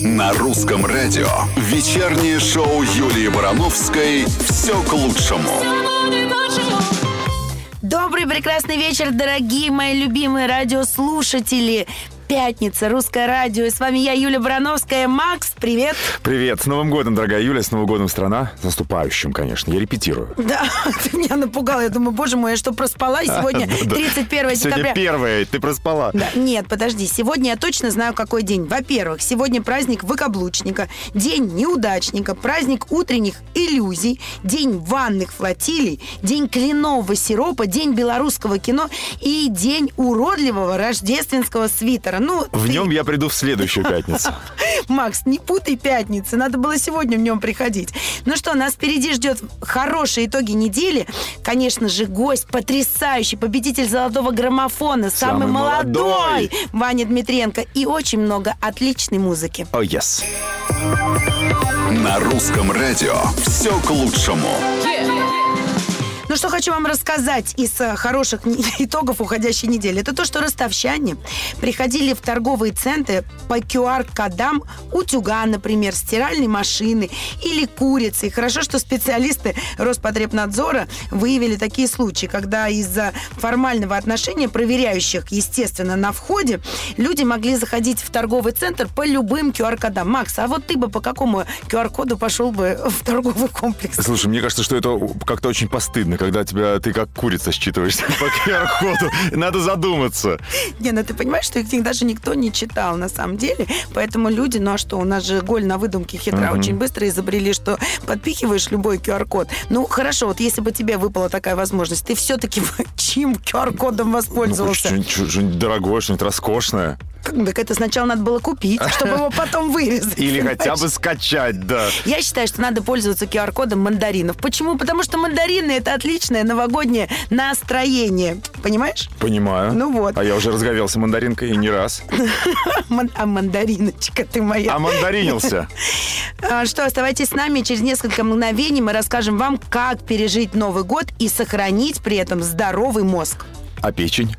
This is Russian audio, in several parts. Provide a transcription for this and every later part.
На русском радио вечернее шоу Юлии Барановской «Все к лучшему». Добрый прекрасный вечер, дорогие мои любимые радиослушатели пятница, русское радио. И с вами я, Юля Барановская. Макс, привет. Привет. С Новым годом, дорогая Юля. С Новым годом, страна. С наступающим, конечно. Я репетирую. Да, ты меня напугал. Я думаю, боже мой, я что, проспала? И сегодня 31 декабря. Сегодня первое, ты проспала. Да, нет, подожди. Сегодня я точно знаю, какой день. Во-первых, сегодня праздник выкаблучника, день неудачника, праздник утренних иллюзий, день ванных флотилий, день кленового сиропа, день белорусского кино и день уродливого рождественского свитера. Ну, В ты- нем я приду в следующую пятницу. Макс, не путай пятницы, надо было сегодня в нем приходить. Ну что, нас впереди ждет хорошие итоги недели. Конечно же, гость потрясающий, победитель золотого граммофона, самый, Самый молодой, молодой. Ваня Дмитренко. И очень много отличной музыки. О, yes. На русском радио «Все к лучшему». Ну что хочу вам рассказать из э, хороших итогов уходящей недели. Это то, что ростовчане приходили в торговые центры по QR-кодам утюга, например, стиральной машины или курицы. И хорошо, что специалисты Роспотребнадзора выявили такие случаи, когда из-за формального отношения проверяющих, естественно, на входе, люди могли заходить в торговый центр по любым QR-кодам. Макс, а вот ты бы по какому QR-коду пошел бы в торговый комплекс? Слушай, мне кажется, что это как-то очень постыдно, когда тебя ты как курица считываешься по QR-коду. Надо задуматься. Не, ну ты понимаешь, что их даже никто не читал на самом деле. Поэтому люди, ну а что, у нас же голь на выдумке хитра, очень быстро изобрели, что подпихиваешь любой QR-код. Ну хорошо, вот если бы тебе выпала такая возможность, ты все-таки чьим QR-кодом Ну, воспользовался? что-нибудь что-нибудь дорогое, что-нибудь роскошное. Так это сначала надо было купить, чтобы его потом вырезать. Или понимаешь? хотя бы скачать, да. Я считаю, что надо пользоваться QR-кодом мандаринов. Почему? Потому что мандарины это отличное новогоднее настроение. Понимаешь? Понимаю. Ну вот. А я уже разговелся мандаринкой и не раз. А мандариночка ты моя. А мандаринился. А, Что, оставайтесь с нами. Через несколько мгновений мы расскажем вам, как пережить Новый год и сохранить при этом здоровый мозг. А печень?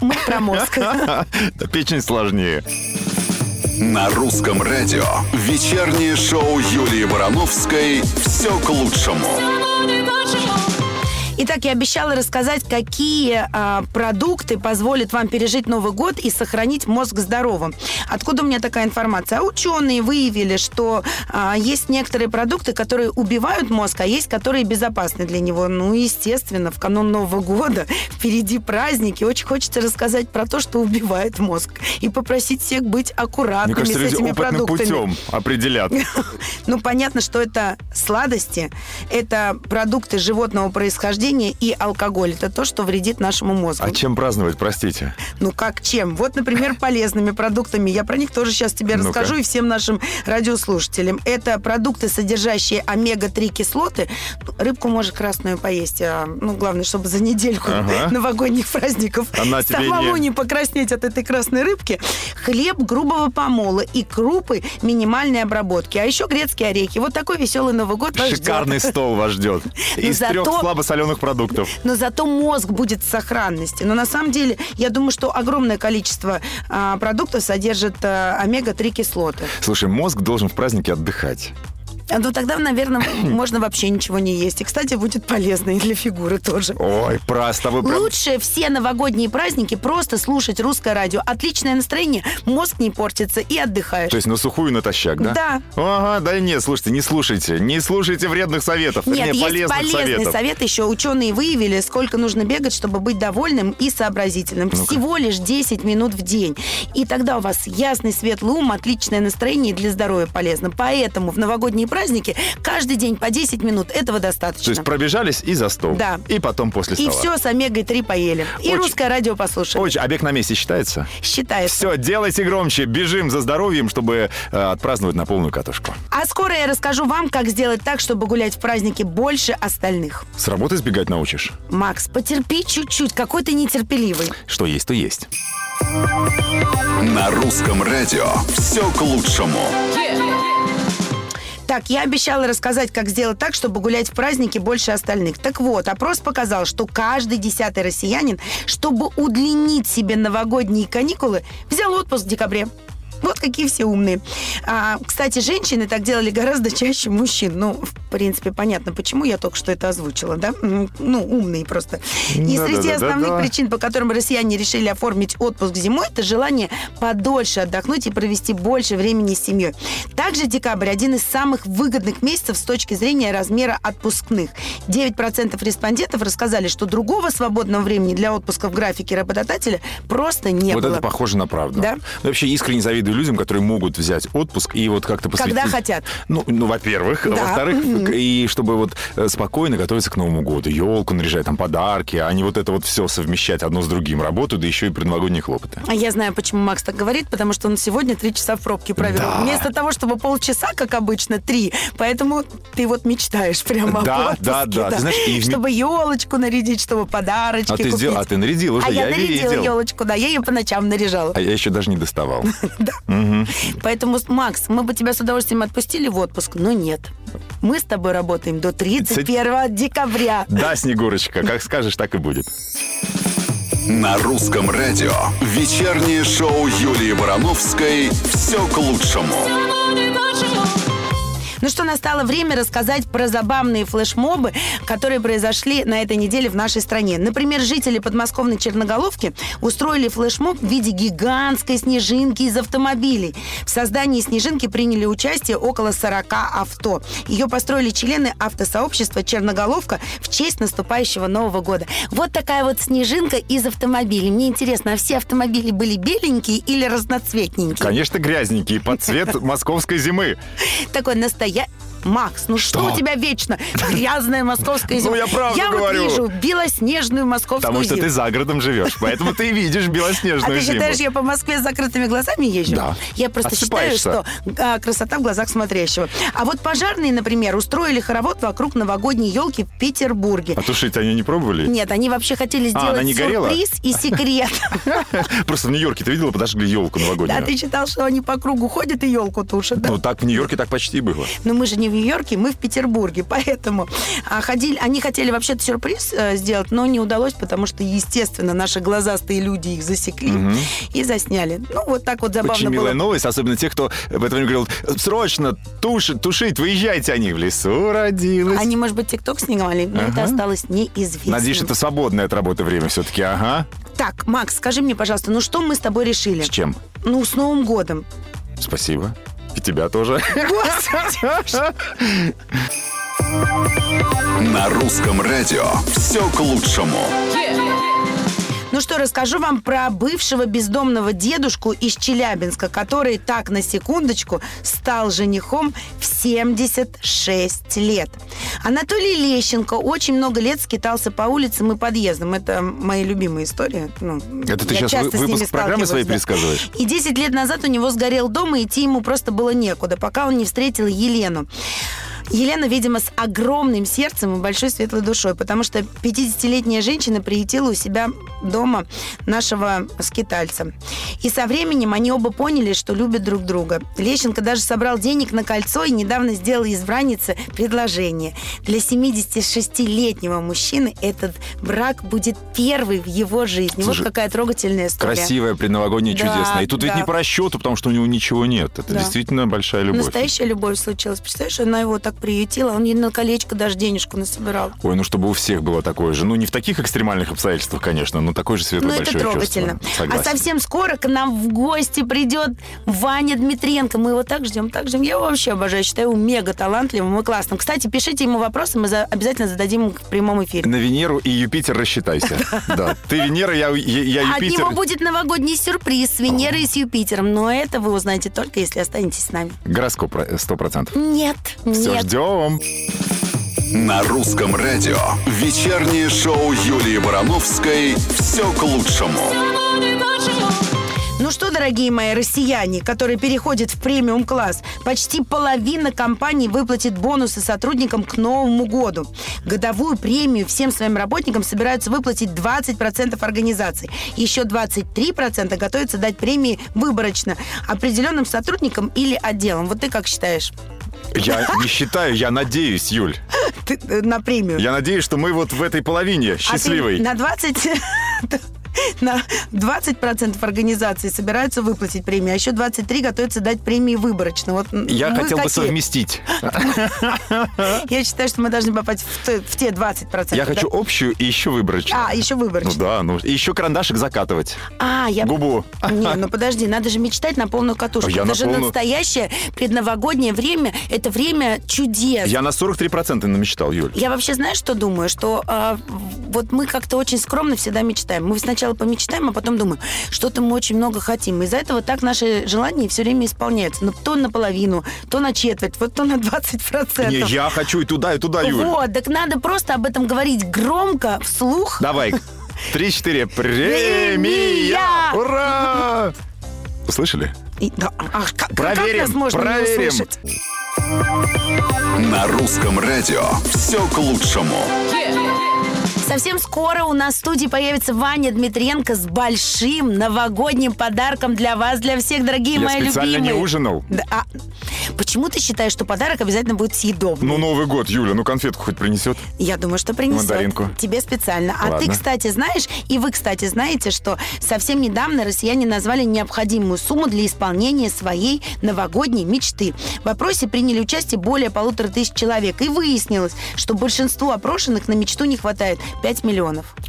Мы про мозг. Да печень сложнее. На русском радио вечернее шоу Юлии Барановской «Все к лучшему». Итак, я обещала рассказать, какие а, продукты позволят вам пережить Новый год и сохранить мозг здоровым. Откуда у меня такая информация? А ученые выявили, что а, есть некоторые продукты, которые убивают мозг, а есть, которые безопасны для него. Ну, естественно, в канун Нового года впереди праздники. Очень хочется рассказать про то, что убивает мозг. И попросить всех быть аккуратными Мне кажется, с люди этими опытным продуктами. путем определят. Ну, понятно, что это сладости, это продукты животного происхождения и алкоголь. Это то, что вредит нашему мозгу. А чем праздновать, простите? Ну, как чем? Вот, например, полезными продуктами. Я про них тоже сейчас тебе расскажу и всем нашим радиослушателям. Это продукты, содержащие омега-3 кислоты. Рыбку можно красную поесть. а, ну, главное, чтобы за недельку Ага. новогодних праздников Она тебе самому не- не покраснеть от этой красной рыбки. Хлеб грубого помола и крупы минимальной обработки. А еще грецкие орехи. Вот такой веселый Новый год вас ждет. Шикарный стол вас ждет. Из зато- трех слабосоленых продуктов. Но зато мозг будет в сохранности. Но на самом деле, я думаю, что огромное количество а, продуктов содержит а, омега-3 кислоты. Слушай, мозг должен в празднике отдыхать. Ну, тогда, наверное, можно вообще ничего не есть. И, кстати, будет полезно и для фигуры тоже. Ой, про с тобой прям... Лучше все новогодние праздники просто слушать русское радио. Отличное настроение, мозг не портится и отдыхаешь. То есть на сухую натощак, да? Да. Ага, да нет, слушайте, не слушайте. Не слушайте вредных советов. Нет, вернее, есть полезных полезный советов. совет еще. Ученые выявили, сколько нужно бегать, чтобы быть довольным и сообразительным. Всего лишь 10 минут в день. И тогда у вас ясный, светлый ум, отличное настроение и для здоровья полезно. Поэтому в новогодние праздники каждый день по 10 минут. Этого достаточно. То есть пробежались и за стол. Да. И потом после и стола. все с омегой-3 поели. И Очень- русское радио послушали. Очень, а бег на месте считается? Считается. Все, делайте громче, бежим за здоровьем, чтобы э, отпраздновать на полную катушку. А скоро я расскажу вам, как сделать так, чтобы гулять в празднике больше остальных. С работы сбегать научишь? Макс, потерпи чуть-чуть, какой ты нетерпеливый. Что есть, то есть. На русском радио «Все к лучшему». Так, я обещала рассказать, как сделать так, чтобы гулять в празднике больше остальных. Так вот, опрос показал, что каждый десятый россиянин, чтобы удлинить себе новогодние каникулы, взял отпуск в декабре. Вот какие все умные. А, кстати, женщины так делали гораздо чаще мужчин. Ну, в принципе, понятно, почему я только что это озвучила, да? Ну, умные просто. И Да-да-да-да-да. среди основных причин, по которым россияне решили оформить отпуск зимой, это желание подольше отдохнуть и провести больше времени с семьей. Также декабрь один из самых выгодных месяцев с точки зрения размера отпускных. 9% респондентов рассказали, что другого свободного времени для отпуска в графике работодателя просто не вот было. это похоже на правду. Да? Ну, вообще искренне завидую людям, которые могут взять отпуск и вот как-то посвятить... Когда хотят. Ну, ну во-первых. А Да. во-вторых, и чтобы вот э, спокойно готовиться к Новому году. Елку наряжать, там подарки, а не вот это вот все совмещать одно с другим. Работу, да еще и предновогодние хлопоты. А я знаю, почему Макс так говорит, потому что он сегодня три часа в пробке провел. Да. Вместо того, чтобы полчаса, как обычно, три. Поэтому ты вот мечтаешь прямо Да, об отпуске, да, да. Ты знаешь, и чтобы елочку нарядить, чтобы подарочки А ты, купить. сделал, а ты нарядил уже, А я, я, нарядила видел. елочку, да, я ее по ночам наряжала. А я еще даже не доставал. Поэтому, Макс, мы бы тебя с удовольствием отпустили в отпуск, но нет. Мы с тобой работаем до 31 декабря. Да, Снегурочка, как скажешь, так и будет. На русском радио вечернее шоу Юлии Барановской «Все к лучшему». Ну что, настало время рассказать про забавные флешмобы, которые произошли на этой неделе в нашей стране. Например, жители подмосковной Черноголовки устроили флешмоб в виде гигантской снежинки из автомобилей. В создании снежинки приняли участие около 40 авто. Ее построили члены автосообщества Черноголовка в честь наступающего Нового года. Вот такая вот снежинка из автомобилей. Мне интересно, а все автомобили были беленькие или разноцветненькие? Конечно, грязненький, под цвет московской зимы. Такой yet. Макс, ну что, Что? у тебя вечно? Грязная московская зима. Ну, я правду вот говорю. вижу белоснежную московскую Потому что зиму. ты за городом живешь, поэтому ты видишь А белоснежную ты считаешь, зиму. я по Москве с закрытыми глазами езжу? Да. Я просто считаю, что а, красота в глазах смотрящего. А вот пожарные, например, устроили хоровод вокруг новогодней елки в Петербурге. А тушить они не пробовали? Нет, они вообще хотели А, сделать горела? сюрприз и секрет. Просто в Нью-Йорке ты видела, подожгли елку Да, новогоднюю. ты считал, что они по кругу ходят и елку тушат, да? Ну так в Нью-Йорке так почти было. Но мы же не в Нью-Йорке, мы в Петербурге, поэтому а, ходили, они хотели вообще-то сюрприз э, сделать, но не удалось, потому что, естественно, наши глазастые люди их засекли и засняли. Ну, вот так вот забавно Очень было. милая новость, особенно те, кто в это время говорил, срочно, тушить, тушить, выезжайте они в лесу родилась. Они, может быть, ТикТок снимали, но это Ага. осталось неизвестным. Надеюсь, это свободное от работы время все-таки, ага. Так, Макс, скажи мне, пожалуйста, ну что мы с тобой решили? С чем? Ну, с Новым годом. Спасибо. И тебя тоже. На русском радио «Все к лучшему». Ну что, расскажу вам про бывшего бездомного дедушку из Челябинска, который так, на секундочку, стал женихом в 76 лет. Анатолий Лещенко очень много лет скитался по улицам и подъездам. Это мои любимые истории. Ну, Это ты сейчас часто с ними выпуск программы своей да. пересказываешь? И 10 лет назад у него сгорел дом, и идти ему просто было некуда, пока он не встретил Елену. Елена, видимо, с огромным сердцем и большой светлой душой, потому что 50-летняя женщина приютила у себя дома нашего скитальца. И со временем они оба поняли, что любят друг друга. Лещенко даже собрал денег на кольцо и недавно сделал избраннице предложение. Для 76-летнего мужчины этот брак будет первый в его жизни. Слушай, вот какая трогательная история. Красивая, предновогодняя, Да, чудесная. И тут ведь да. не по расчету, потому что у него ничего нет. Это Да. действительно большая любовь. Настоящая любовь случилась. Представляешь, она его так приютила, он ей на колечко даже денежку насобирал. Ой, ну чтобы у всех было такое же. Ну, не в таких экстремальных обстоятельствах, конечно, но такое же светлое Ну, это большое трогательно. чувство. А совсем скоро к нам в гости придет Ваня Дмитренко. Мы его так ждем, так ждем. Я его вообще обожаю, считаю его мега талантливым и классным. Кстати, пишите ему вопросы, мы за- обязательно зададим в прямом эфире. На Венеру и Юпитер рассчитайся. Да. Ты Венера, я, я, я От Юпитер. него будет новогодний сюрприз с Венерой и с Юпитером. Но это вы узнаете только, если останетесь с нами. Гороскоп про- 100%. Нет, нет. Ждем. На русском радио вечернее шоу Юлии Барановской «Все к лучшему». Ну что, дорогие мои россияне, которые переходят в премиум-класс, почти половина компаний выплатит бонусы сотрудникам к Новому году. Годовую премию всем своим работникам собираются выплатить 20% организаций. Еще 23% готовятся дать премии выборочно определенным сотрудникам или отделам. Вот ты как считаешь? Я не считаю, я надеюсь, Юль. Ты, э, на премию. Я надеюсь, что мы вот в этой половине А ты счастливой. на 20... на 20% организации собираются выплатить премии, а еще 23 готовятся дать премии выборочно. Вот Я хотел бы какие? совместить. Я считаю, что мы должны попасть в, те- в те 20%. Я хочу общую и еще выборочную. А, еще Ну выборочно. да, ну и еще карандашик закатывать. А, я... Губу. Не, ну подожди, надо же мечтать на полную катушку. Это же настоящее предновогоднее время. Это время чудес. Я на 43% намечтал, Юль. Я вообще знаю, что думаю, что а, вот мы как-то очень скромно всегда мечтаем. Мы сначала помечтаем, а потом думаем, что-то мы очень много хотим. Из-за этого так наши желания все время исполняются. Ну, то наполовину, то на четверть, вот то на 20%. Не, я хочу и туда, и туда, Юль. Вот, так надо просто об этом говорить громко, вслух. Давай. Три-четыре. Премия! Премия! Ура! Услышали? И- да, а как, как Проверим, нас можно не проверим. услышать? На русском радио все к лучшему. Совсем скоро у нас в студии появится Ваня Дмитриенко с большим новогодним подарком для вас, для всех, дорогие Я мои специально любимые. не ужинал. Да, а почему ты считаешь, что подарок обязательно будет съедобным? Ну, Новый год, Юля, ну конфетку хоть принесет. Я думаю, что принесет. Мандаринку. Тебе специально. А ты, Ладно. кстати, знаешь, и вы, кстати, знаете, что совсем недавно россияне назвали необходимую сумму для исполнения своей новогодней мечты. В опросе приняли участие более полутора тысяч человек. И выяснилось, что большинству опрошенных на мечту не хватает 5 миллионов.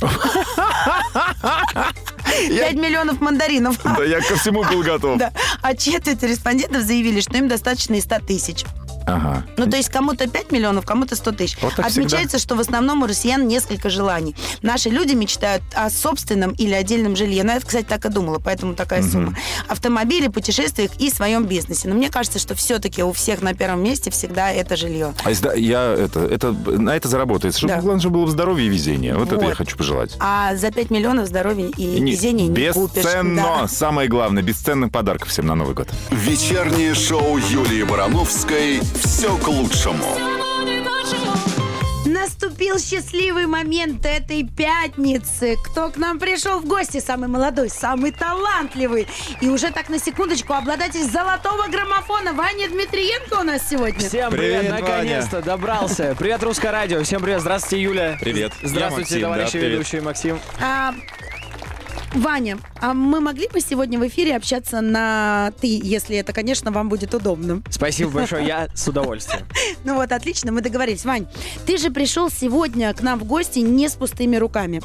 5 миллионов мандаринов. Да я ко всему был готов. А четверть респондентов заявили, что им достаточно и 100 тысяч. Ага. Ну, то есть кому-то 5 миллионов, кому-то 100 тысяч. Вот Отмечается, что в основном у россиян несколько желаний. Наши люди мечтают о собственном или отдельном жилье. Ну, я, кстати, так и думала, поэтому такая сумма. Автомобиле, путешествиях и своем бизнесе. Но мне кажется, что все-таки у всех на первом месте всегда это жилье. А если я это, это, на это заработает. Чтобы, Да. главное, чтобы было здоровье и везение. Вот, это Вот. я хочу пожелать. А за 5 миллионов здоровья и Не- везения не купишь. бесценно. Да. Самое главное, бесценных подарков всем на Новый год. Вечернее шоу Юлии Барановской «Все к лучшему». Наступил счастливый момент этой пятницы. Кто к нам пришел в гости? Самый молодой, самый талантливый. И уже так на секундочку обладатель золотого граммофона Ваня Дмитриенко у нас сегодня. Всем привет, Привет, наконец-то добрался. Привет, Русское радио. Всем привет. Здравствуйте, Юля. Привет. Здравствуйте, Я Максим, товарищи да, привет. ведущие Максим. А, Ваня, а мы могли бы сегодня в эфире общаться на «ты», если это, конечно, вам будет удобно? Спасибо большое, я с удовольствием. Ну вот, отлично, мы договорились. Вань, ты же пришел сегодня к нам в гости не с пустыми руками.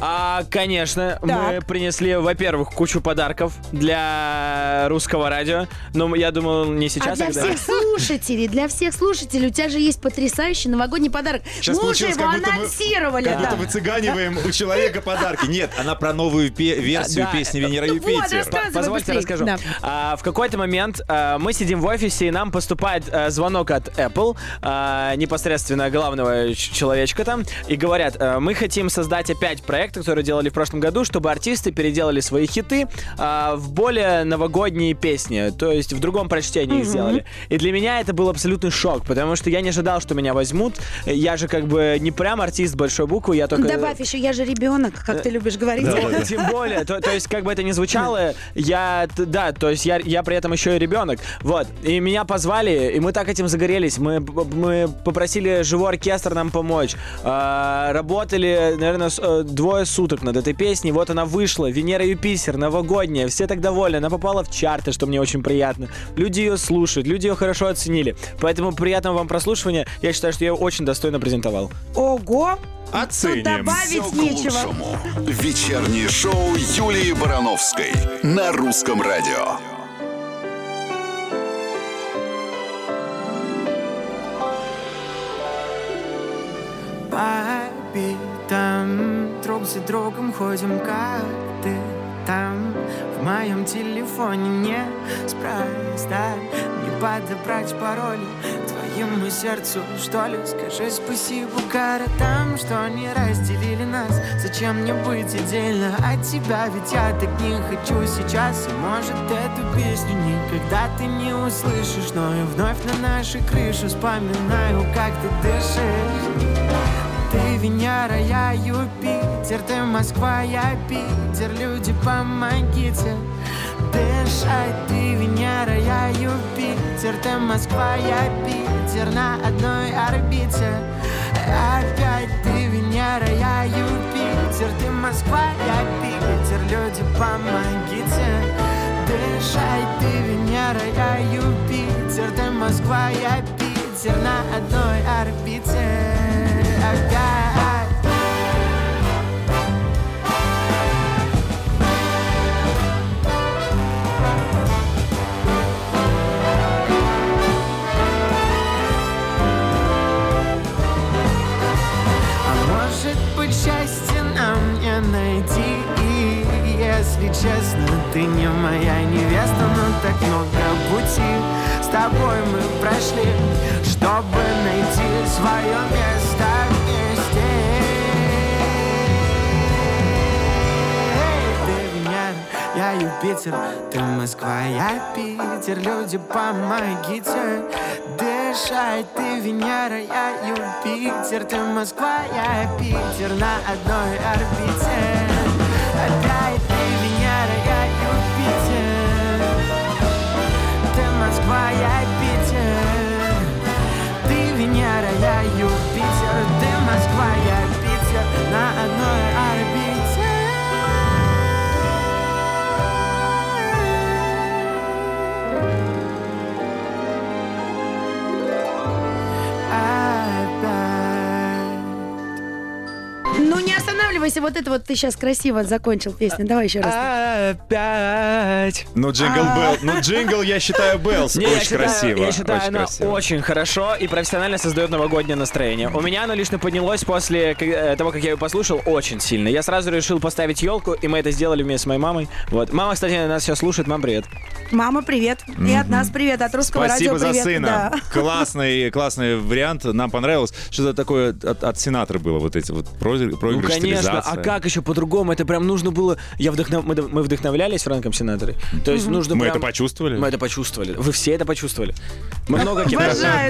А, конечно, мы Так. принесли, во-первых, кучу подарков для русского радио. Но я думал, не А сейчас, для когда... всех слушателей, для всех слушателей у тебя же есть потрясающий новогодний подарок. Сейчас мы уже его как будто мы- анонсировали. Как будто да. выцыганиваем у человека подарки. Нет, она про новую пе- версию Да. песни Венера Ну вот, Юпитер. рассказывай Позвольте быстрей. расскажу. Да. А, в какой-то момент а, мы сидим в офисе, и нам поступает а, звонок от Apple, а, непосредственно главного ч- человечка там, и говорят, а, мы хотим создать опять проект, который делали в прошлом году, чтобы артисты переделали свои хиты а, в более новогодние песни, то есть в другом прочтении их сделали. И для меня это был абсолютный шок, потому что я не ожидал, что меня возьмут. Я же как бы не прям артист большой буквы, я только... Добавь еще, я же ребенок, как ты любишь говорить. Ну, Тем более, то, то есть, как бы это ни звучало, я, да, то есть я, я при этом еще и ребенок. Вот, и меня позвали, и мы так этим загорелись. Мы, мы попросили живой оркестр нам помочь. А, работали, наверное, с- двое суток над этой песней. Вот она вышла, Венера Юпитер, новогодняя. Все так довольны. Она попала в чарты, что мне очень приятно. Люди ее слушают, люди ее хорошо оценили. Поэтому приятного вам прослушивания. Я считаю, что я ее очень достойно презентовал. Ого! Тут Оценим. Все добавить к нечего. лучшему. Вечернее шоу Юлии Барановской на русском радио. Друг за другом ходим, как ты там. В моем телефоне не спроста. Не подобрать пароли твоему сердцу, что ли? Скажи спасибо городам, что не разделили нас. Зачем мне быть отдельно от тебя? Ведь я так не хочу сейчас. И может эту песню никогда ты не услышишь. Но я вновь на нашей крыше вспоминаю, как ты дышишь ты Венера, я Юпитер, ты Москва, я Питер, люди, помогите дышать. Ты Венера, я Юпитер, ты Москва, я Питер, на одной орбите. Опять ты Венера, я Юпитер Ты Москва, я Питер Люди, помогите Дышать ты Венера, я Юпитер Ты Москва, я Питер На одной орбите если честно, ты не моя невеста Но так много пути с тобой мы прошли Чтобы найти свое место я Юпитер Ты Москва, я Питер. Люди, помогите. Дышать Ты Венера, я Юпитер. Ты Москва, я Питер На одной орбите. Опять ты Венера, я Юпитер. Ты Москва, я Питер. Ты Венера, я Юпитер. Ты Москва, я Питер На одной орбите останавливайся, вот это вот ты сейчас красиво закончил песню. Давай еще раз. Опять. Ну, jingle bell. Ну, джингл, я считаю, bells. Очень красиво. Я считаю, очень она очень хорошо и профессионально создает новогоднее настроение. У меня оно лично поднялось после э, того, как я ее послушал, очень сильно. Я сразу решил поставить елку, и мы это сделали вместе с моей мамой. Вот. Мама, кстати, нас сейчас слушает. Мам, привет. Мама, привет. И от нас привет, от русского Спасибо радио за привет. сына. Классный, классный вариант. Нам понравилось. Что-то такое от, от сенатора было, вот эти вот проигры- Ну, проигрыш, конечно. А как еще по-другому? Это прям нужно было... Я вдохнов... мы, мы вдохновлялись Фрэнком Синаторой. То есть нужно Мы прям- это почувствовали? Мы это почувствовали. Вы все это почувствовали. Мы много да.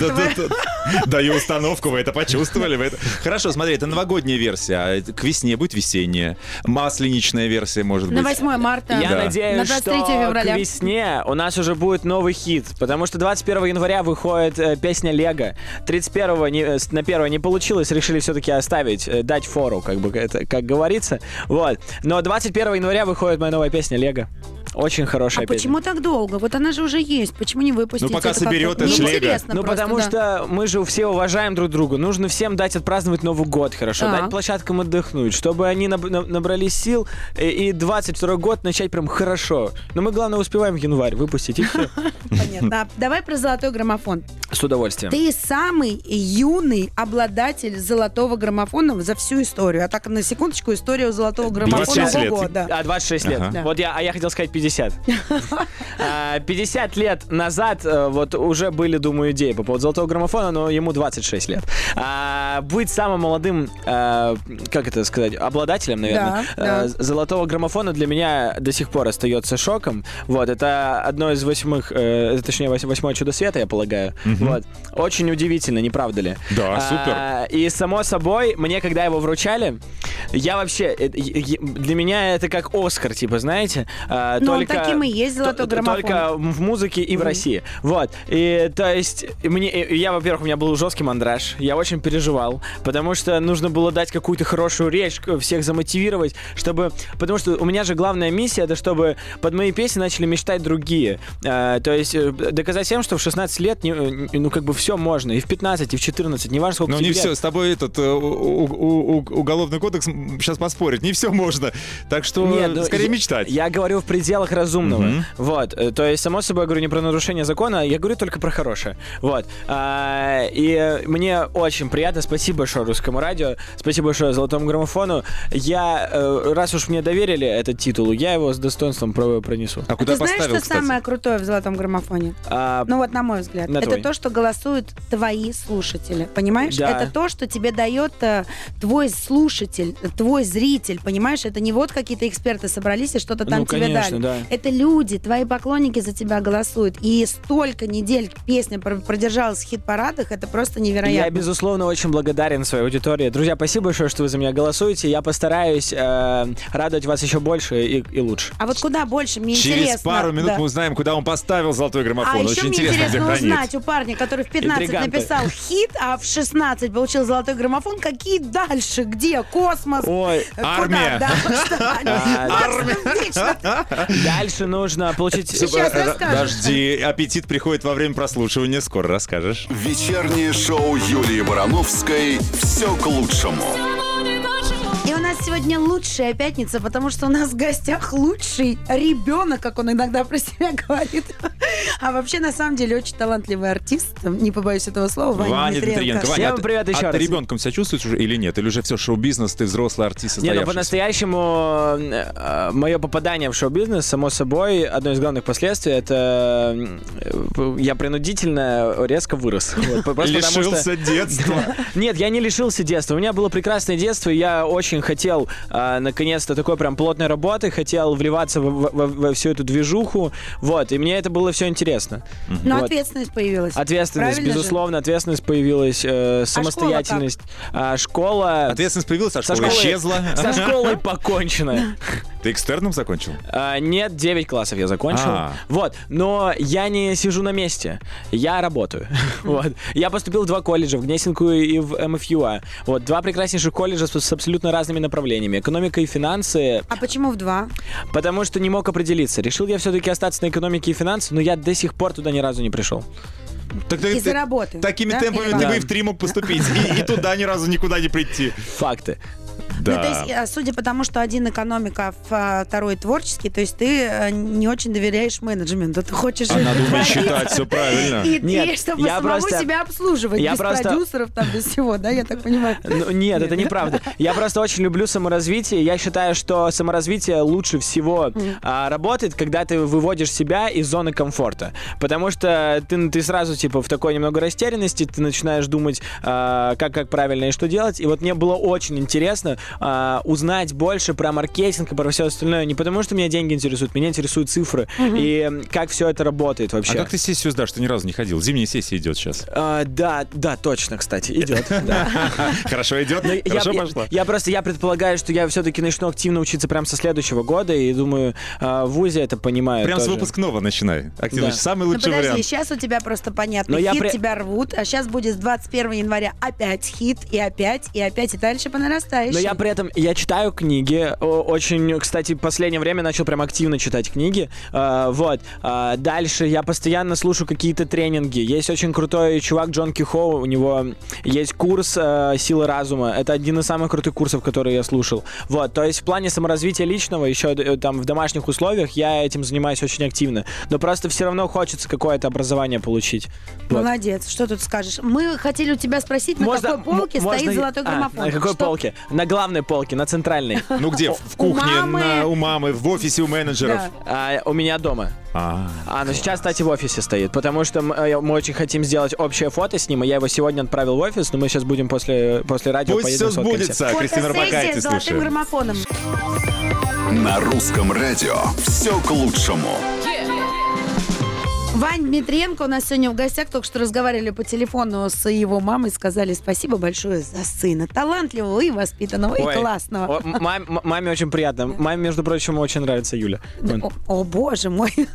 Даю установку, вы это почувствовали. вы это- Хорошо, смотри, это новогодняя версия. а К весне будет весенняя. Масленичная версия, может На быть. 8 марта. Я Да. надеюсь, На 23 что февраля. к весне у нас уже будет новый хит, потому что 21 января выходит э, песня Лего. 31 не, э, с- на 1 не получилось, решили все-таки оставить, э, дать фору, как бы это, как говорится. Вот. Но 21 января выходит моя новая песня Лего. Очень хорошая А песня. почему так долго? Вот она же уже есть. Почему не выпустить Ну, пока это соберет, Лего. интересно Ну, просто, потому да. что мы же все уважаем друг друга. Нужно всем дать отпраздновать Новый год хорошо, Так. дать площадкам отдохнуть, чтобы они наб- на- набрались сил и, и 22 год начать прям хорошо. Но мы, главное, успеваем в январь выпустить, и все. Понятно. А Давай про золотой граммофон. С удовольствием. Ты самый юный обладатель золотого граммофона за всю историю. А так, на секундочку, история у золотого граммофона 26 лет. А, 26 лет. Вот я, а я хотел сказать 50. А, 50 лет назад э, вот уже были, думаю, идеи по поводу золотого граммофона, но ему 26 лет. А, быть самым молодым, э, как это сказать, обладателем, наверное, Да, э, да. золотого граммофона для меня до сих пор остается шоком. Вот, это одно из восьмых, точнее, вось- восьмое чудо света, я полагаю. Вот. Очень удивительно, не правда ли? Да, супер. А, И само собой, мне, когда его вручали, я вообще... Для меня это как Оскар, типа, знаете? а, Ну, он только, таким и есть, золотой т- граммофон. Только в музыке и в России. Вот. И, то есть, мне, я, во-первых, у меня был жесткий мандраж. Я очень переживал, потому что нужно было дать какую-то хорошую речь, всех замотивировать, чтобы... Потому что у меня же главная миссия, это чтобы под мои песни начали мечтать другие. А, то есть, э, доказать всем, что в 16 лет, не- э, ну, как бы все можно. И в 15, и в 14, неважно, сколько Ну, тебе не лет. все. С тобой этот э, у- у- у- уголовный кодекс сейчас поспорит. Не все можно. Так что Нет, ну, скорее я- мечтать. Я говорю в пределах разумного. Мгм. Вот. э, То есть, само собой, я говорю не про нарушение закона, я говорю только про хорошее. Вот. А, И мне очень приятно. Спасибо большое русскому радио. Спасибо большое золотому граммофону. Я, э, раз уж мне доверили этот титул, я его с достоинством про- пронесу. А куда Ты знаешь, поставил, что кстати? самое крутое в золотом граммофоне? А, Ну вот, на мой взгляд, На это твой. то, что голосуют твои слушатели. Понимаешь? Да. Это то, что тебе дает э, твой слушатель. твой зритель, понимаешь? Это не вот какие-то эксперты собрались и что-то там Ну, тебе конечно, дали. да. Это люди, твои поклонники за тебя голосуют. И столько недель песня пр- продержалась в хит-парадах, это просто Я, невероятно. безусловно, очень благодарен своей аудитории. Друзья, спасибо большое, что вы за меня голосуете. Я постараюсь э, радовать вас еще больше и, и лучше. А вот куда больше, мне Через интересно. пару минут да. мы узнаем, куда он поставил золотой граммофон. А еще Очень мне интересно, интересно хранит. узнать у парня, который в 15 Интриганты. написал хит, а в 16 получил золотой граммофон, какие дальше? Где? Космос? Ой, Куда? армия. Да, что? Дальше нужно получить... Сейчас расскажешь. Подожди, аппетит приходит во время прослушивания, скоро расскажешь. Вечернее шоу Юлии Барановской «Все к лучшему». И у нас сегодня лучшая пятница, потому что у нас в гостях лучший ребенок, как он иногда про себя говорит. А вообще, на самом деле, очень талантливый артист, не побоюсь этого слова, Ваня, Ваня Дмитриенко. Дмитриенко. Ваня, Всем а ты- привет еще а ты раз. ребенком себя чувствуешь уже или нет? Или уже все шоу-бизнес, ты взрослый артист, Не, ну по-настоящему мое попадание в шоу-бизнес, само собой, одно из главных последствий, это э, я принудительно резко вырос. Вот, потому что- Лишился детства. Нет, я не лишился детства. У меня было прекрасное детство, и я очень хотел, а, наконец-то, такой прям плотной работы, хотел вливаться во, во- во всю эту движуху, вот, и мне это было все интересно. Но Вот. ответственность появилась. Ответственность, Правильно же? безусловно, ответственность появилась, э, самостоятельность. А школа... Ответственность появилась, а Со школа школы- исчезла. Со школой покончено. Ты экстерном закончил? А, нет, 9 классов я закончил. А. Вот. Но я не сижу на месте. Я работаю. вот. Я поступил в два колледжа, в Гнесинку и в МФЮА. Вот. Два прекраснейших колледжа с, с абсолютно разными направлениями. Экономика и финансы. А почему в два? Потому что не мог определиться. Решил я все-таки остаться на экономике и финансы, но я до сих пор туда ни разу не пришел. Так ты- Из-за ты- работы, Такими да? темпами Или ты бы и в три мог поступить. И, и туда ни разу никуда не прийти. Факты. Ну, то есть, э, судя по тому, что один экономика, а второй творческий, то есть ты э, не очень доверяешь менеджменту. Ты хочешь... А надо уметь считать, все правильно. И, Нет, и чтобы я самому просто- себя обслуживать, я без просто- продюсеров, там, без всего, да, я так понимаю. Ну, нет, это неправда. Я просто очень люблю саморазвитие. Я считаю, что саморазвитие лучше всего а, работает, когда ты выводишь себя из зоны комфорта. Потому что ты, ты сразу, типа, в такой немного растерянности, ты начинаешь думать, а, как, как правильно и что делать. И вот мне было очень интересно а, узнать больше про маркетинг и про все остальное. Не потому, что меня деньги интересуют, меня интересуют цифры. И м, как все это работает А вообще. как ты сессию сдашь? Ты ни разу не ходил. Зимняя сессия идет сейчас. А, да, да, точно, кстати, идет. Хорошо идет? Ну, я- Хорошо пошла? я просто я предполагаю, что я все-таки начну активно учиться прямо со следующего года, и думаю, а, в ВУЗе это понимаю. Прям с выпускного начинай. Активно. Самый Ну лучший подожди, вариант. сейчас у тебя просто понятно. Хит тебя рвут, а сейчас будет с 21 января опять хит, и опять, и опять, и дальше по нарастающей. Но я при этом, я читаю книги, очень, кстати, в последнее время начал прям активно читать книги, А, вот. А, дальше я постоянно слушаю какие-то тренинги. Есть очень крутой чувак Джон Кихо, у него есть курс э, «Сила разума». Это один из самых крутых курсов, которые я слушал. Вот, то есть в плане саморазвития личного, еще э, там в домашних условиях, я этим занимаюсь очень активно. Но просто все равно хочется какое-то образование получить. Вот. Молодец, что тут скажешь? Мы хотели у тебя спросить, на какой полке можно стоит золотой А, граммофон. на какой Что? полке? На главной полке, на центральной. Ну где? В кухне, мамы. на- у мамы, в офисе у менеджеров. Да. А, у меня дома. А, А, ну сейчас, кстати, в офисе стоит, потому что мы, э, мы очень хотим сделать общее фото с ним, и я его сегодня отправил в офис, но мы сейчас будем после, после радио Пусть поедем все сфоткаемся. сбудется. Кристина Фотосессия Рапакайте с золотым слушаем. граммофоном. На русском радио «Все к лучшему». Вань Дмитриенко у нас сегодня в гостях. Только что разговаривали по телефону с его мамой. Сказали спасибо большое за сына. Талантливого и воспитанного, Ой, и классного. о, мам- маме очень приятно. Маме, между прочим, очень нравится Юля. Вон. О, о, боже мой.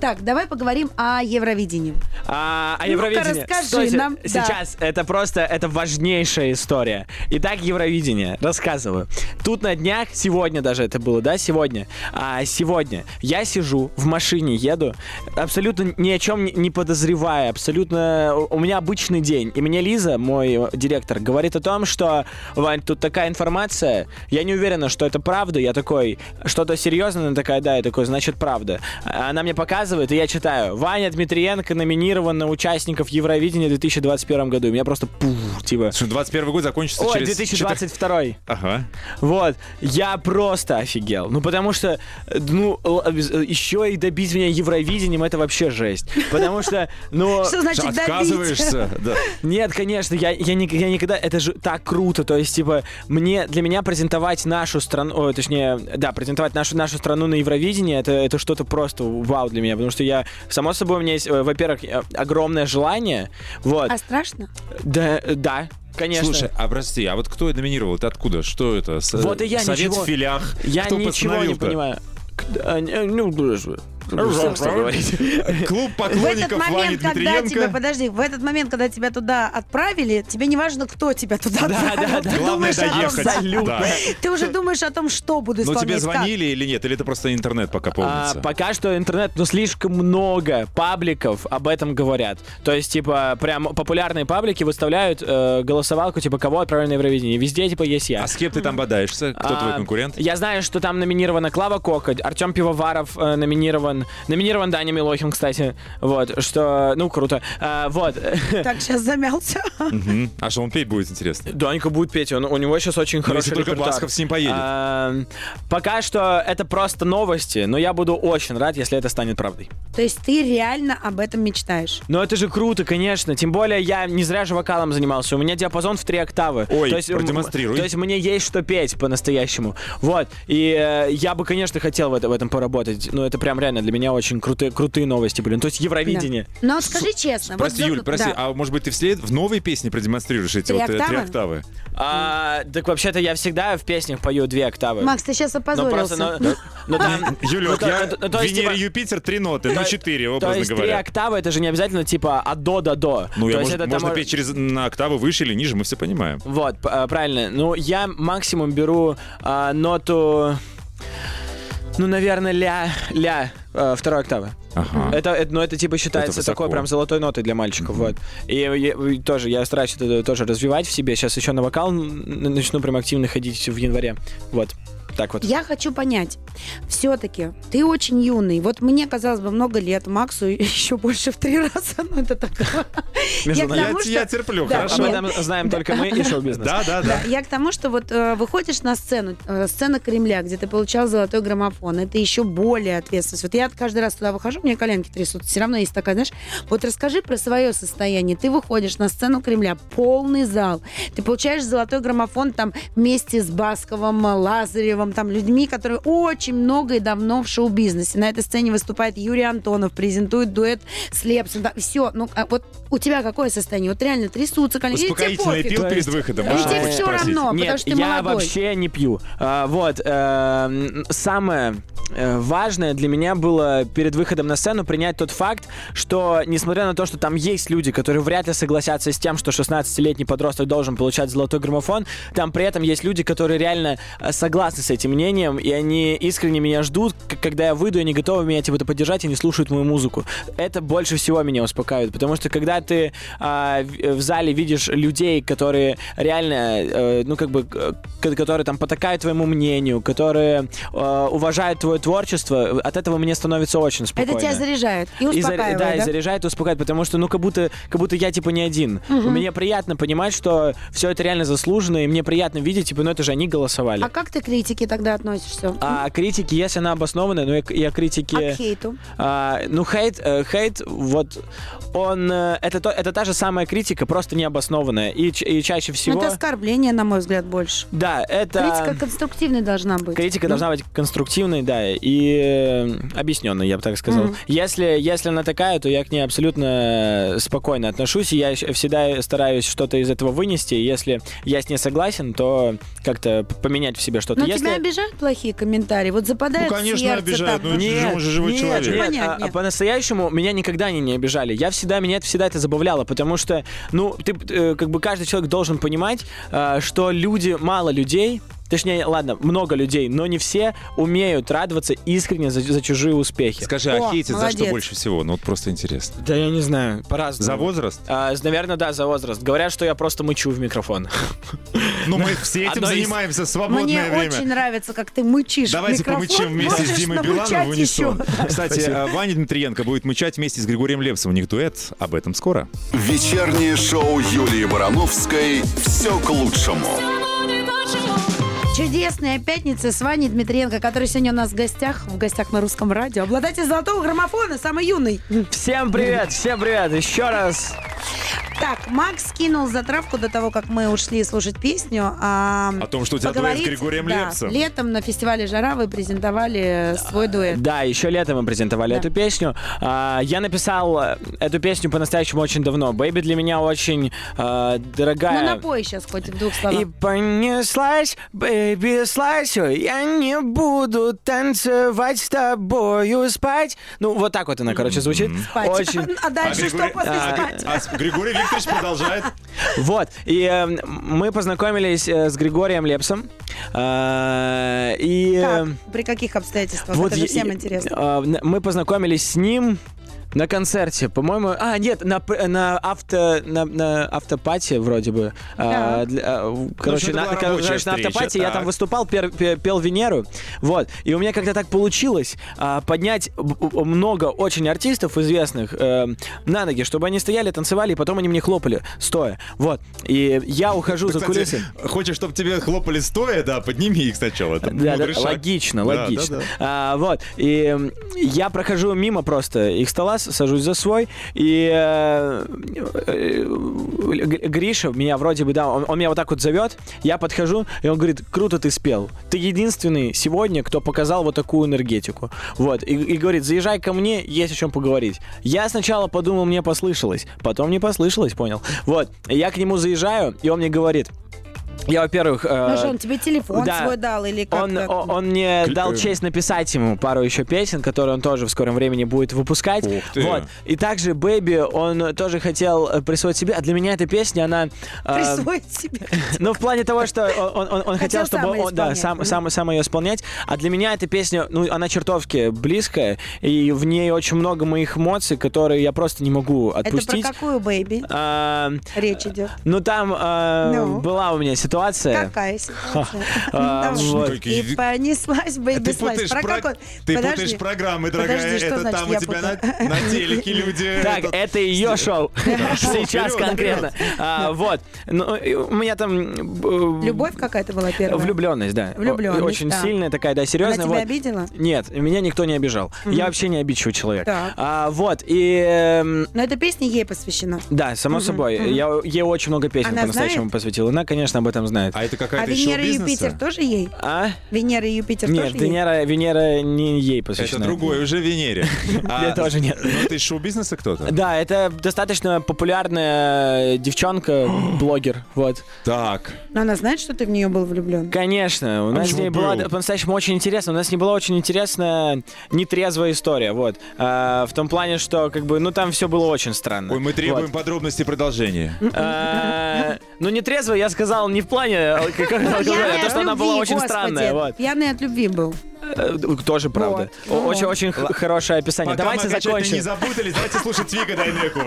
Так, давай поговорим о Евровидении. А, о Евровидении. расскажи Стойте, нам, да. Сейчас это просто это важнейшая история. Итак, Евровидение. Рассказываю. Тут на днях, сегодня даже это было, да, сегодня. А, сегодня я сижу в машине, еду, абсолютно ни о чем не- подозревая, абсолютно у меня обычный день. И мне Лиза, мой директор, говорит о том, что, Вань, тут такая информация, я не уверена, что это правда. Я такой, что-то серьезное? Она такая, да, я такой, значит, правда. Она мне показывает, и я читаю. Ваня Дмитриенко номинирован на участников Евровидения в 2021 году. И меня просто пух, типа... Что, 21 год закончится Ой, через... 2022. Ага. Вот, я просто офигел. Ну, потому что, ну, э, еще и добить меня Евровидением, это вообще жесть. Потому что, ну... Что значит отказываешься? Да. Нет, конечно, я, я, ни- я никогда... Это же так круто. То есть, типа, мне, для меня презентовать нашу страну... Ой, точнее, да, презентовать нашу, нашу страну на Евровидении, это, это что-то просто вау для меня. Потому что я, само собой, у меня есть, э, во-первых, э, огромное желание. Вот. А страшно? Да, э, да, конечно. Слушай, а прости, а вот кто номинировал? Это откуда? Что это? С- Вот и я Совет ничего- в филях? я Кто ничего не понимаю. А, не- Ну, что говорить. Клуб В этот поклонников Вани момент, когда тебя, Дмитриенко. подожди, в этот момент, когда тебя туда отправили, тебе не важно, кто тебя туда Да, отправил. да, да. Ты Главное думаешь о том, доехать. Абсолютно. Да. Ты уже думаешь о том, что буду Ну исполнять. тебе как. звонили или нет? Или это просто интернет пока А, полнится? пока что интернет, ну, слишком много пабликов об этом говорят. То есть, типа, прям популярные паблики выставляют э, голосовалку, типа, кого отправили на Евровидение. Везде, типа, есть я. А с кем ты там бодаешься? Кто твой А, конкурент? Я знаю, что там номинирована Клава Кока, Артем Пивоваров э, номинирован. Номинирован Даня Милохин, кстати. Вот, что, ну, круто. А, вот. Так, сейчас замялся. Мгм. А что он петь будет, интересно? Данька будет петь, он, у него сейчас очень Ну, хороший если только репертуар. Басков с ним поедет. А, пока что это просто новости, но я буду очень рад, если это станет правдой. То есть ты реально об этом мечтаешь? Но это же круто, конечно. Тем более я не зря же вокалом занимался. У меня диапазон в три октавы. Ой, то есть, м, продемонстрируй. То есть мне есть что петь по-настоящему. Вот. И э, я бы, конечно, хотел в, это- в этом поработать. Ну, это прям реально для меня очень крутые, крутые новости, блин. То есть Евровидение. Да. Но вот скажи честно. вот Прости, за- Юль, прости, да. а может быть ты вслед в новой песне продемонстрируешь эти Три вот э, три октавы? октавы? А, так вообще-то я всегда в песнях пою две октавы. Макс, ты сейчас Ну, опозорился. просто, ну, ну, там- Юлек, ну, я ну, Венера, типа, Юпитер, три ноты, ну четыре, образно есть три говоря. октавы, это же не обязательно типа от до до до. Ну, То я, можно мож- петь через на октаву выше или ниже, мы все понимаем. Вот, а, правильно. Ну, я максимум беру а, ноту, ну, наверное, ля, ля, а, второй октавы. Ага. Это, это, ну, это типа считается высоко. такой прям золотой нотой для мальчиков, вот. И, я- и тоже я стараюсь это тоже развивать в себе. Сейчас еще на вокал начну прям активно ходить в январе. Вот, так вот. Я хочу понять, все-таки ты очень юный. Вот мне, казалось бы, много лет, Максу еще больше в три раза. Ну, это так. Я тому, что- терплю, Да, хорошо. Об этом знаем только мы и шоу-бизнес. Да, да, да. Да, я к тому, что вот э, выходишь на сцену, э, сцена Кремля, где ты получал золотой граммофон, это еще более ответственность. Вот я каждый раз туда выхожу, мне коленки трясут, все равно есть такая, знаешь, вот расскажи про свое состояние. Ты выходишь на сцену Кремля, полный зал, ты получаешь золотой граммофон там вместе с Басковым, Лазаревым, там людьми, которые очень много и давно в шоу-бизнесе. На этой сцене выступает Юрий Антонов, презентует дуэт с Лепсом. все, ну а вот у тебя какое состояние? Вот реально трясутся тебе Успокоительное пил перед выходом. Можно тебе все равно, Нет, потому что ты я молодой. вообще не пью. А, вот, эм, самое важное для меня было перед выходом на сцену принять тот факт, что несмотря на то, что там есть люди, которые вряд ли согласятся с тем, что 16-летний подросток должен получать золотой граммофон, там при этом есть люди, которые реально э, согласны с этим мнением, и они искренне меня ждут, когда я выйду, и они готовы меня типа поддержать и не слушают мою музыку. Это больше всего меня успокаивает, потому что когда ты а, в в зале видишь людей, которые реально, э, ну как бы, э, которые там потакают твоему мнению, которые э, уважают твое творчество, от этого мне становится очень спокойно. Это тебя заряжает и И заря- успокаивает, да, да? и заряжает, и успокаивает, потому что, ну, как будто, как будто я, типа, не один. Мне приятно понимать, что все это реально заслуженно, и мне приятно видеть, типа, ну, это же они голосовали. А как ты к критике тогда относишься? А критики, если она обоснованная, ну, я, я критики... А к хейту? А, ну, хейт, э, хейт, вот, он, э, это, то, это та же самая критика, просто необоснованная. И, и чаще всего... это оскорбление, на мой взгляд, больше. Да, это... Критика конструктивной должна быть. Критика Ну, должна быть конструктивной, да, и э, объясненной, я бы так сказал. Мгм. Если, если она такая, то я к ней абсолютно спокойно отношусь, и я всегда стараюсь что-то из этого вынести. Если я с ней согласен, то как-то поменять в себе что-то. Но Если... тебя обижают плохие комментарии? Вот западает Ну, конечно, сердце обижают, там. ну, же он же живой нет, человек. нет, Понятно, а- а нет. по-настоящему меня никогда они не обижали. Я всегда, меня это всегда это забавляло, потому что, ну, ты, э, как бы каждый человек должен понимать, э, что люди, мало людей, точнее, ладно, много людей, но не все умеют радоваться искренне за, за чужие успехи. Скажи, О, а хейтит за что больше всего? Ну вот просто интересно. Да я не знаю, по-разному. За возраст? А, наверное, да, за возраст. Говорят, что я просто мычу в микрофон. Ну мы все этим занимаемся в Мне свободное время. очень нравится, как ты мычишь Давайте помычим вместе с Димой Билановым в унисон. Кстати, э, Ваня Дмитриенко будет мычать вместе с Григорием Лепсом. У них дуэт. Об этом скоро. Вечернее шоу Юлии Барановской «Все к лучшему». Чудесная пятница с Ваней Дмитриенко, который сегодня у нас в гостях, в гостях на русском радио. Обладатель золотого граммофона, самый юный. Всем привет, всем привет. Еще раз. Так, Макс кинул затравку до того, как мы ушли слушать песню. А, О том, что у тебя дуэт с Григорием да, Лепсом. Летом на фестивале «Жара» вы презентовали свой дуэт. Да, еще летом мы презентовали Да. эту песню. А, я написал э, эту песню по-настоящему очень давно. Baby для меня очень Ну, дорогая. напой сейчас хоть в двух словах. И понеслась, baby, слазь, ой, я не буду танцевать с тобою, спать. Ну, вот так вот она, короче, звучит. Спать. Очень. А дальше что Григорий- после а, спать? А Григорий Викторович продолжает. Вот. И э, мы познакомились э, с Григорием Лепсом. Э, и... э, Как? При каких обстоятельствах? Вот Это же всем и- интересно. а, н- мы познакомились с ним на концерте, по-моему. А, нет, на, на авто на, на автопате вроде бы. А, для- а, в- короче, это на, короче, на автопате я так. там выступал, пер- пе- пел Венеру. Вот. И у меня как-то так получилось а, поднять много очень артистов известных э, на ноги, чтобы они стояли, танцевали, и потом они мне хлопали стоя. Вот. И я ухожу за Кстати, кулисы. Хочешь, чтобы тебе хлопали стоя, да, подними их сначала. Там Да, да, шаг. логично, Да, логично. да, да. А, вот. И я прохожу мимо просто их стола, с- сажусь за свой, и э, э, Гриша меня вроде бы, да, он, он меня вот так вот зовет, я подхожу, и он говорит, круто ты спел. Ты единственный сегодня, кто показал вот такую энергетику. Вот. И, и говорит, заезжай ко мне, есть о чем поговорить. Я сначала подумал, мне послышалось, потом не послышалось, понял. Вот. Я к нему заезжаю, и он мне говорит, я, во-первых... э, Ну что, он тебе телефон да. свой дал или как он, о- он мне Кли- дал э. честь написать ему пару еще песен, которые он тоже в скором времени будет выпускать. Ух ты. Вот. И также Бэби, он тоже хотел э, присвоить себе. А для меня эта песня, она... э, Присвоить себе. ну, в плане того, что он, он- он- он хотел, Хотел чтобы сам он, да, сам, сам, сам ее исполнять. А для меня эта песня, ну, она чертовски близкая, и в ней очень много моих эмоций, которые я просто не могу Это про отпустить. какую бэйби А, речь идет? ну, там а, Ну. была у меня ситуация. Какая ситуация? А, И понеслась Ты путаешь, про- какой? ты путаешь программы, дорогая. Это там у тебя на, телеке люди. Так, это ее шоу. Сейчас конкретно. А, Вот. Ну, у меня там... э, Любовь какая-то была первая? Влюбленность, да. Влюблённость, О- Очень сильная такая, да, Она серьезная. тебя вот. обидела? Нет, меня никто не обижал. Я вообще не обидчивый человек. А, вот, и... эм, Но эта песня ей посвящена. Да, само собой. Я ей очень много песен Она по-настоящему посвятил. Она, конечно, об этом знает. А это А какая-то из Венера и? Юпитер тоже ей? А? Венера и Юпитер Нет, тоже ей? Венера, Венера не ей Это посвящена. другой уже Венере. Я тоже нет. Ну, ты из шоу-бизнеса кто-то? Да, это достаточно популярная девчонка, блогер, вот. Так. Но она знает, что ты в нее был влюблен? Конечно, у нас с ней была был? по-настоящему очень интересно. У нас с ней была очень интересная, нетрезвая история, вот. А, в том плане, что, как бы, ну, там все было очень странно. Ой, мы требуем подробностей продолжения. А, Ну, нетрезвая, я сказал не в плане то, что она была очень странная, вот. Пьяный от любви был. Э, Тоже правда. Очень-очень хорошее описание. Давайте окончательно не закончим. запутались, давайте слушать Вика Дайнеку.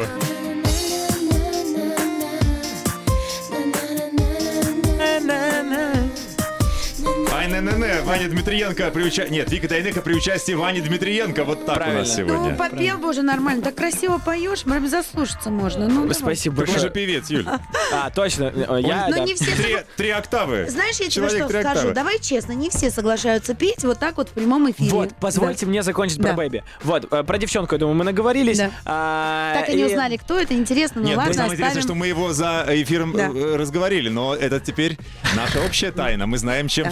Ай, не, не, не, Ваня Дмитриенко при уча... Нет, Вика Дайнека при участии Вани Дмитриенко. Вот так у Правильно. нас Ну, сегодня. попел бы уже нормально. Так красиво поешь, прям заслушаться можно. Ну, давай. Спасибо Ты же большое. певец, Юль. А, точно. Я, да. не все Три, три октавы. Знаешь, я тебе что скажу? октавы. Давай честно, не все соглашаются петь вот так вот в прямом эфире. Вот, позвольте мне закончить Да. про Бэби. Вот, про девчонку, я думаю, мы наговорились. Да. А, Так и не узнали, кто это, интересно, ну Нет, ладно, самое интересное, что мы его за эфиром Да. разговорили, но это теперь наша общая тайна. Мы знаем, чем Да.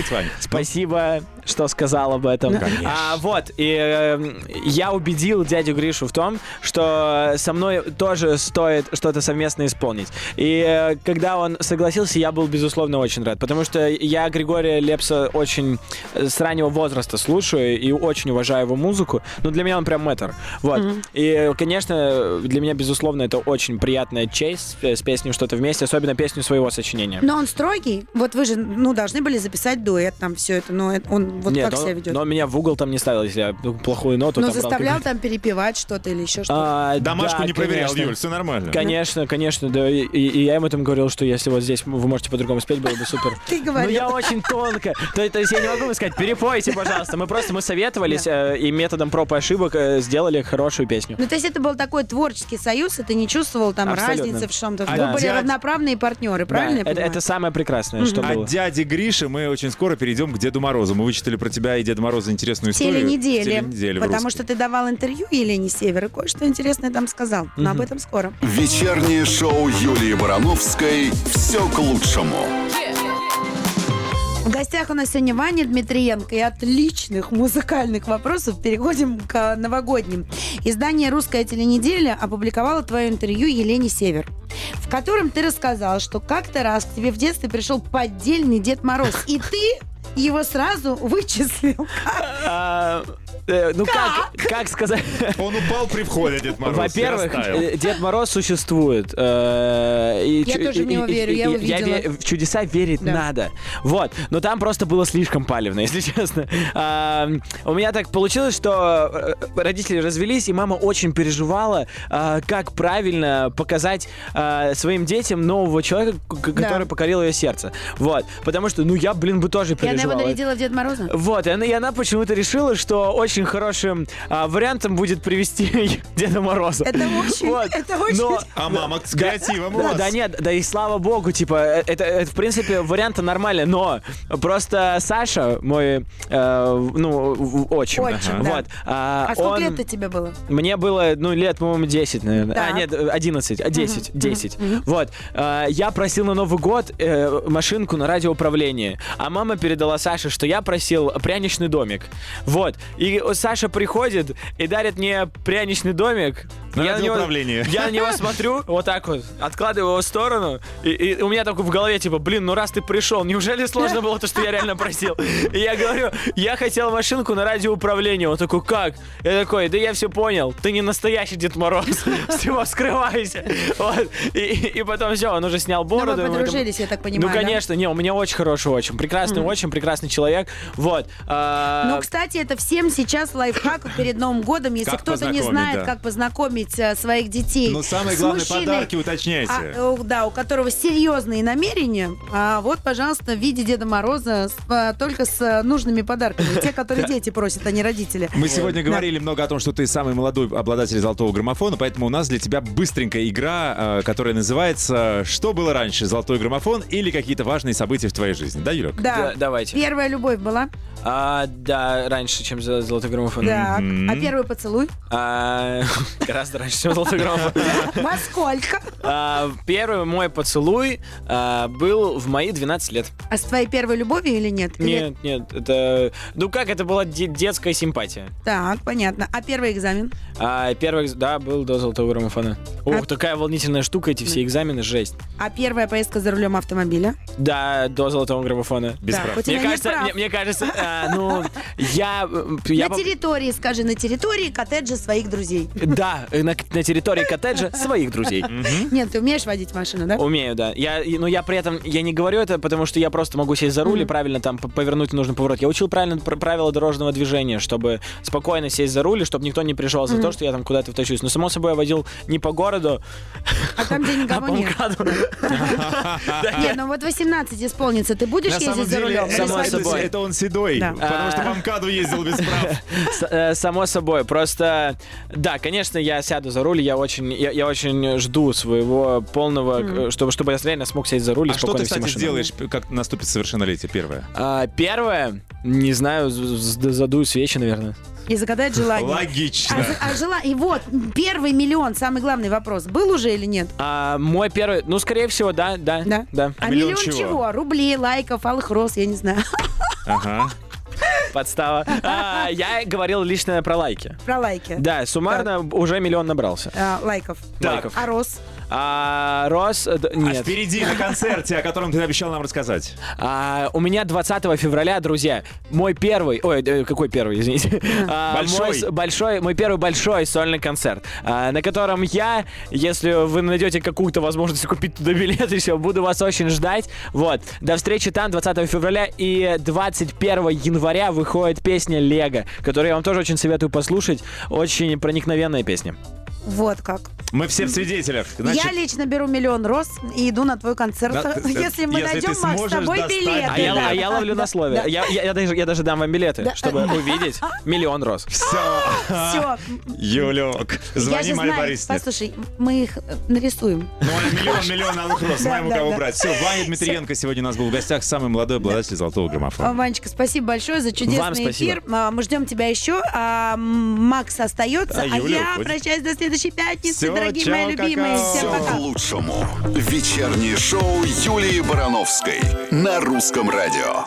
Делать, Вань? Спасибо, что сказал об этом. Конечно. А, вот, и э, я убедил дядю Гришу в том, что со мной тоже стоит что-то совместно исполнить. И э, когда он согласился, я был, безусловно, очень рад, потому что я Григория Лепса очень э, с раннего возраста слушаю и очень уважаю его музыку. Ну, для меня он прям мэтр. Вот. И, конечно, для меня, безусловно, это очень приятная честь э, с песней «Что-то вместе», особенно песню своего сочинения. Но он строгий. Вот вы же, ну, должны были записать дуэт, там все это. Но он вот Нет, как он- себя ведет? но меня в угол там не ставил, если я ну, плохую ноту Но там заставлял какую-то. там перепевать что-то или еще что-то. А, Домашку да, не проверял, конечно. Юль, все нормально. Конечно, конечно, да. И, и- я ему там говорил, что если вот здесь вы можете по-другому спеть, было бы супер. Ты Ну, говорил. я очень тонко. То, то есть я не могу сказать, перепойте, пожалуйста. Мы просто мы советовались э, и методом проб и ошибок э, сделали хорошую песню. Ну, то есть это был такой творческий союз, и ты не чувствовал там Абсолютно. разницы в чем-то. А Вы были дядь- равноправные партнеры, правильно я Да, это, это самое прекрасное, что От было. дяди Гриши мы очень скоро перейдем к Деду Морозу. Мы вычитали про тебя и Деда Мороза интересную историю. Теленедели. Теленедели в Потому что ты давал интервью Елене Север, и кое-что интересное там сказал. Но об этом скоро. Вечернее шоу Юлии Барановской «Все к лучшему». В гостях у нас сегодня Ваня Дмитриенко. И от личных музыкальных вопросов переходим к новогодним. Издание «Русская теленеделя» опубликовало твое интервью Елене Север, в котором ты рассказал, что как-то раз к тебе в детстве пришел поддельный Дед Мороз, и ты его сразу вычислил. Э, ну как, как сказать? Он упал при входе, Дед Мороз. Во-первых, э, Дед Мороз существует. э, Я тоже в него верю, я видела. В чудеса верить надо. Вот. Но там просто было слишком палевно, если честно. У меня так получилось, что родители развелись, и мама очень переживала, как правильно показать своим детям нового человека, который покорил ее сердце. Вот. Потому что, ну, я, блин, бы тоже И она его переживала. нарядила в Дед Мороза? Вот, и она почему-то решила, что очень хорошим а, вариантом будет привести Деда Мороза. Это очень, Вот. это очень... Но- А мама с креативом у да, вас. да нет, да и слава богу, типа, э, это, это, в принципе вариант нормальный, но просто Саша, мой, э, ну, отчим, Отчим, да. вот, а, А сколько он- лет-то тебе было? мне было, ну, лет, по-моему, 10, наверное. Так. А, нет, э, 11, а 10, 10. Вот. А, Я просил на Новый год э, машинку на радиоуправление, а мама передала Саше, что я просил пряничный домик. Вот. И Саша приходит и дарит мне пряничный домик. На я, на него, радиоуправление. я на него смотрю, вот так вот, откладываю его в сторону, и, и у меня такой в голове, типа, блин, ну раз ты пришел, неужели сложно было то, что я реально просил? И я говорю, я хотел машинку на радиоуправление. Он такой, как? Я такой, да я все понял, ты не настоящий Дед Мороз, всего скрывайся. Вот. И, и потом все, он уже снял Ну, бороду. мы подружились, я так понимаю, Ну, да? конечно, не, у меня очень хороший очень, прекрасный очень, прекрасный человек. Вот. А, Ну, кстати, это всем сейчас лайфхак перед Новым годом. Если кто-то не знает, да. как познакомить э, своих детей Ну, самое с главное, мужчиной, подарки уточняйте. а, да, у которого серьезные намерения, а вот, пожалуйста, в виде Деда Мороза с, а, только с э, нужными подарками. Те, которые дети просят, а не родители. Мы сегодня говорили много о том, что ты самый молодой обладатель золотого граммофона, поэтому у нас для тебя быстренькая игра, которая называется «Что было раньше, золотой граммофон или какие-то важные события в твоей жизни?» Да, Юлек? Да. Да, давайте. Первая любовь была. А, да, раньше, чем за золотой граммофон. Так. А первый поцелуй? А, гораздо раньше, чем золотой граммофон. Во сколько? А, Первый мой поцелуй а, был в мои 12 лет. А с твоей первой любовью или нет? Или- Нет, нет, это... Ну как, это была де- детская симпатия. Так, понятно. А первый экзамен? А первый, да, был до золотого граммофона. Ух, А- такая волнительная штука, эти все экзамены, жесть. А первая поездка за рулем автомобиля? Да, до золотого граммофона. Без Так, прав. Мне нет кажется, прав. мне, мне кажется, а, ну, я... я на территории, скажи, на территории коттеджа своих друзей. Да, э, на, на территории коттеджа своих друзей. Нет, ты умеешь водить машину, да? Умею, да. Я, но я при этом, я не говорю это, потому что я просто могу сесть за руль и правильно там повернуть нужный поворот. Я учил правильно пр- правила дорожного движения, чтобы спокойно сесть за руль, и чтобы никто не прижал за то, что я там куда-то втащусь. Но, само собой, я водил не по городу, А там, где а никого по нет. Нет, ну вот 18 исполнится. Ты будешь ездить за рулем? само собой. это он седой, Да. потому что по МКАДу ездил без прав. Э, Само собой, просто, да, конечно, я сяду за руль, я очень, я, я очень жду своего полного, э, чтобы, чтобы я реально смог сесть за руль и А что ты, кстати, машину. сделаешь, как наступит совершеннолетие первое? А, первое, не знаю, задую свечи, наверное. И загадать желание. Логично. А, а жела- И вот, первый миллион, самый главный вопрос. Был уже или нет? А, мой первый, ну, скорее всего, да, да, Да? да. А миллион миллион чего? чего? Рублей, лайков, алых роз, я не знаю. Ага. Подстава. А, я говорил лично про лайки. Про лайки. Да, суммарно уже миллион набрался. А, лайков. Лайков. А Рос? А Рос... А Нет. впереди на концерте, о котором ты обещал нам рассказать. А, у меня 20 февраля, друзья, мой первый, ой, э, какой первый, извините, А, Большой. мой, большой, мой первый большой сольный концерт, а, на котором я, если вы найдете какую-то возможность купить туда билет, еще буду вас очень ждать. Вот, до встречи там 20 февраля и 21 января выходит песня Лего, которую я вам тоже очень советую послушать, очень проникновенная песня. Вот как. Мы все в свидетелях. Значит, я лично беру миллион роз и иду на твой концерт. Да, если мы если найдем, Макс, с тобой достать билеты. А я, да. а я ловлю на слове. Да. Я, я- я даже, я даже дам вам билеты, Да. чтобы увидеть миллион роз. все. Все. Юлек, Я звони знаю. Борисовне. Послушай, мы их э, нарисуем. Ну, миллион, миллион алых роз. Знаем, у кого брать. Все, Ваня Дмитриенко сегодня у нас был в гостях. Самый молодой обладатель золотого граммофона. Ванечка, спасибо большое за чудесный эфир. А, Мы ждем тебя еще. А, Макс остается, А а, я прощаюсь до следующей пятницы, Всё, дорогие чао, мои любимые. какао. Всем Все пока. к лучшему. Вечернее шоу Юлии Барановской на русском радио.